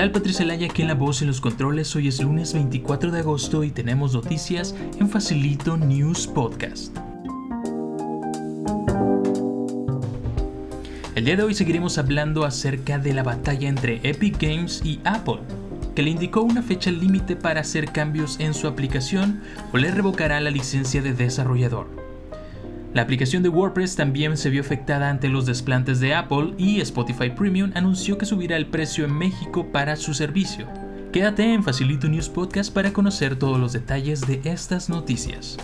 tal Patricia Laya aquí en la voz y los controles? Hoy es lunes 24 de agosto y tenemos noticias en Facilito News Podcast. El día de hoy seguiremos hablando acerca de la batalla entre Epic Games y Apple, que le indicó una fecha límite para hacer cambios en su aplicación o le revocará la licencia de desarrollador. La aplicación de WordPress también se vio afectada ante los desplantes de Apple y Spotify Premium anunció que subirá el precio en México para su servicio. Quédate en Facilito News Podcast para conocer todos los detalles de estas noticias.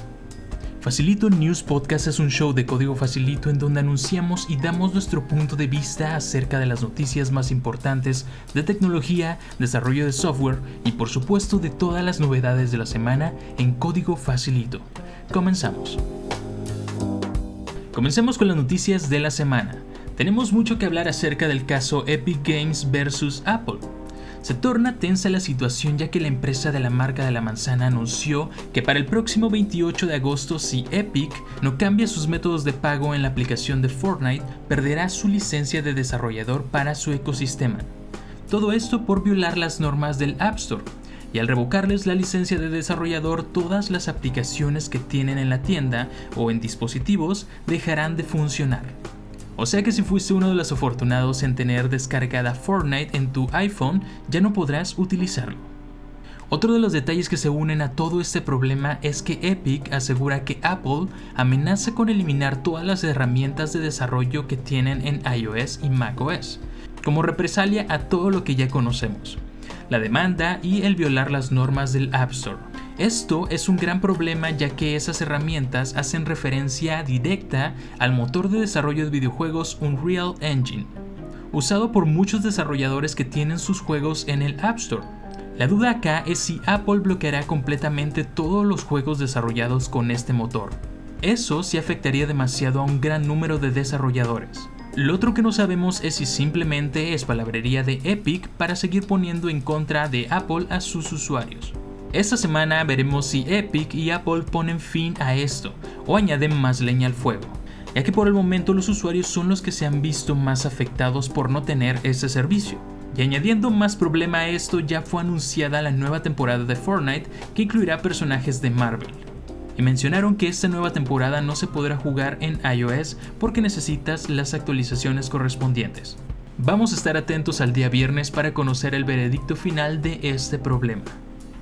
Facilito News Podcast es un show de código facilito en donde anunciamos y damos nuestro punto de vista acerca de las noticias más importantes de tecnología, desarrollo de software y por supuesto de todas las novedades de la semana en código facilito. Comenzamos. Comencemos con las noticias de la semana. Tenemos mucho que hablar acerca del caso Epic Games vs Apple. Se torna tensa la situación ya que la empresa de la marca de la manzana anunció que para el próximo 28 de agosto si Epic no cambia sus métodos de pago en la aplicación de Fortnite, perderá su licencia de desarrollador para su ecosistema. Todo esto por violar las normas del App Store, y al revocarles la licencia de desarrollador todas las aplicaciones que tienen en la tienda o en dispositivos dejarán de funcionar. O sea que si fuiste uno de los afortunados en tener descargada Fortnite en tu iPhone, ya no podrás utilizarlo. Otro de los detalles que se unen a todo este problema es que Epic asegura que Apple amenaza con eliminar todas las herramientas de desarrollo que tienen en iOS y macOS, como represalia a todo lo que ya conocemos la demanda y el violar las normas del App Store. Esto es un gran problema ya que esas herramientas hacen referencia directa al motor de desarrollo de videojuegos Unreal Engine, usado por muchos desarrolladores que tienen sus juegos en el App Store. La duda acá es si Apple bloqueará completamente todos los juegos desarrollados con este motor. Eso sí afectaría demasiado a un gran número de desarrolladores. Lo otro que no sabemos es si simplemente es palabrería de Epic para seguir poniendo en contra de Apple a sus usuarios. Esta semana veremos si Epic y Apple ponen fin a esto o añaden más leña al fuego, ya que por el momento los usuarios son los que se han visto más afectados por no tener ese servicio. Y añadiendo más problema a esto, ya fue anunciada la nueva temporada de Fortnite que incluirá personajes de Marvel y mencionaron que esta nueva temporada no se podrá jugar en iOS porque necesitas las actualizaciones correspondientes. Vamos a estar atentos al día viernes para conocer el veredicto final de este problema.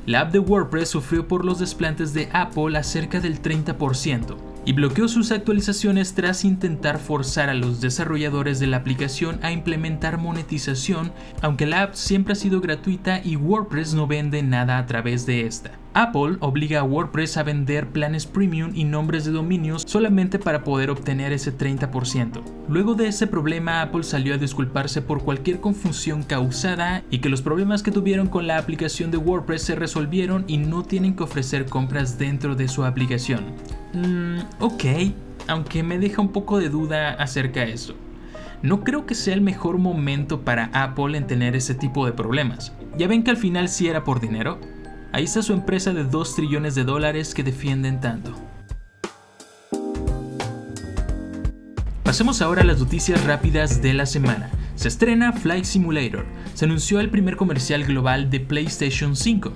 La app de WordPress sufrió por los desplantes de Apple a cerca del 30%, y bloqueó sus actualizaciones tras intentar forzar a los desarrolladores de la aplicación a implementar monetización, aunque la app siempre ha sido gratuita y WordPress no vende nada a través de esta. Apple obliga a WordPress a vender planes premium y nombres de dominios solamente para poder obtener ese 30%. Luego de ese problema, Apple salió a disculparse por cualquier confusión causada y que los problemas que tuvieron con la aplicación de WordPress se resolvieron y no tienen que ofrecer compras dentro de su aplicación. Mm, ok, aunque me deja un poco de duda acerca de eso. No creo que sea el mejor momento para Apple en tener ese tipo de problemas. Ya ven que al final sí era por dinero. Ahí está su empresa de 2 trillones de dólares que defienden tanto. Pasemos ahora a las noticias rápidas de la semana. Se estrena Flight Simulator. Se anunció el primer comercial global de PlayStation 5.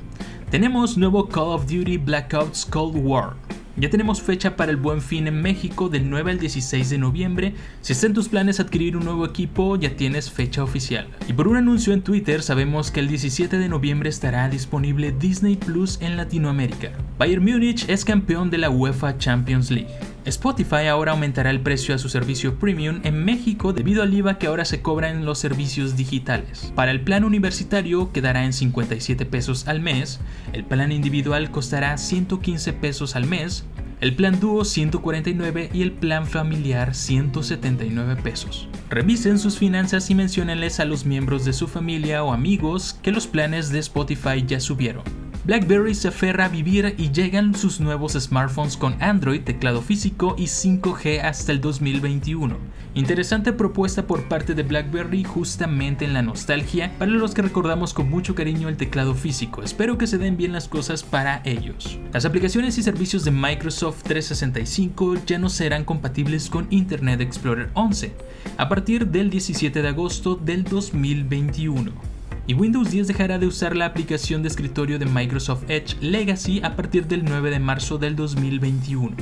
Tenemos nuevo Call of Duty Black Ops Cold War. Ya tenemos fecha para el Buen Fin en México del 9 al 16 de noviembre. Si está en tus planes adquirir un nuevo equipo, ya tienes fecha oficial. Y por un anuncio en Twitter sabemos que el 17 de noviembre estará disponible Disney Plus en Latinoamérica. Bayern Múnich es campeón de la UEFA Champions League. Spotify ahora aumentará el precio a su servicio premium en México debido al IVA que ahora se cobra en los servicios digitales. Para el plan universitario quedará en 57 pesos al mes, el plan individual costará 115 pesos al mes, el plan dúo 149 y el plan familiar 179 pesos. Revisen sus finanzas y menciónenles a los miembros de su familia o amigos que los planes de Spotify ya subieron. BlackBerry se aferra a vivir y llegan sus nuevos smartphones con Android, teclado físico y 5G hasta el 2021. Interesante propuesta por parte de BlackBerry justamente en la nostalgia para los que recordamos con mucho cariño el teclado físico. Espero que se den bien las cosas para ellos. Las aplicaciones y servicios de Microsoft 365 ya no serán compatibles con Internet Explorer 11 a partir del 17 de agosto del 2021. Y Windows 10 dejará de usar la aplicación de escritorio de Microsoft Edge Legacy a partir del 9 de marzo del 2021.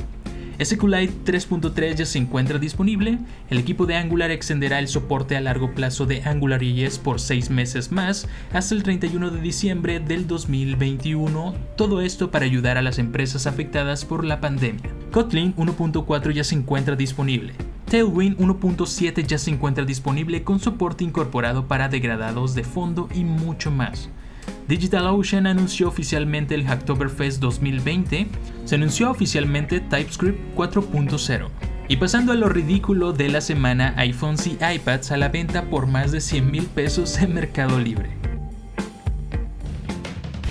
SQLite 3.3 ya se encuentra disponible, el equipo de Angular extenderá el soporte a largo plazo de AngularJS por 6 meses más hasta el 31 de diciembre del 2021, todo esto para ayudar a las empresas afectadas por la pandemia. Kotlin 1.4 ya se encuentra disponible. Tailwind 1.7 ya se encuentra disponible con soporte incorporado para degradados de fondo y mucho más. DigitalOcean anunció oficialmente el Hacktoberfest 2020, se anunció oficialmente TypeScript 4.0. Y pasando a lo ridículo de la semana, iPhones y iPads a la venta por más de 100 mil pesos en Mercado Libre.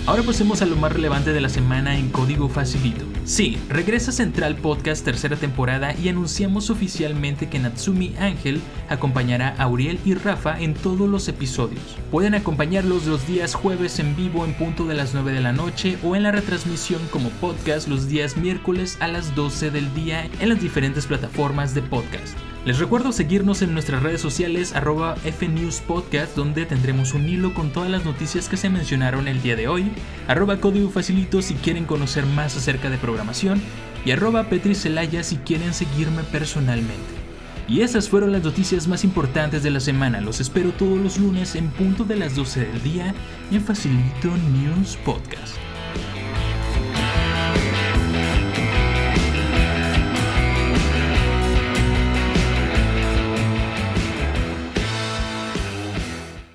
Ahora pasemos a lo más relevante de la semana en código facilito. Sí, regresa Central Podcast tercera temporada y anunciamos oficialmente que Natsumi Ángel acompañará a Uriel y Rafa en todos los episodios. Pueden acompañarlos los días jueves en vivo en punto de las 9 de la noche o en la retransmisión como podcast los días miércoles a las 12 del día en las diferentes plataformas de podcast. Les recuerdo seguirnos en nuestras redes sociales arroba fnewspodcast donde tendremos un hilo con todas las noticias que se mencionaron el día de hoy, arroba código facilito si quieren conocer más acerca de programación y arroba petricelaya si quieren seguirme personalmente. Y esas fueron las noticias más importantes de la semana. Los espero todos los lunes en punto de las 12 del día en Facilito News Podcast.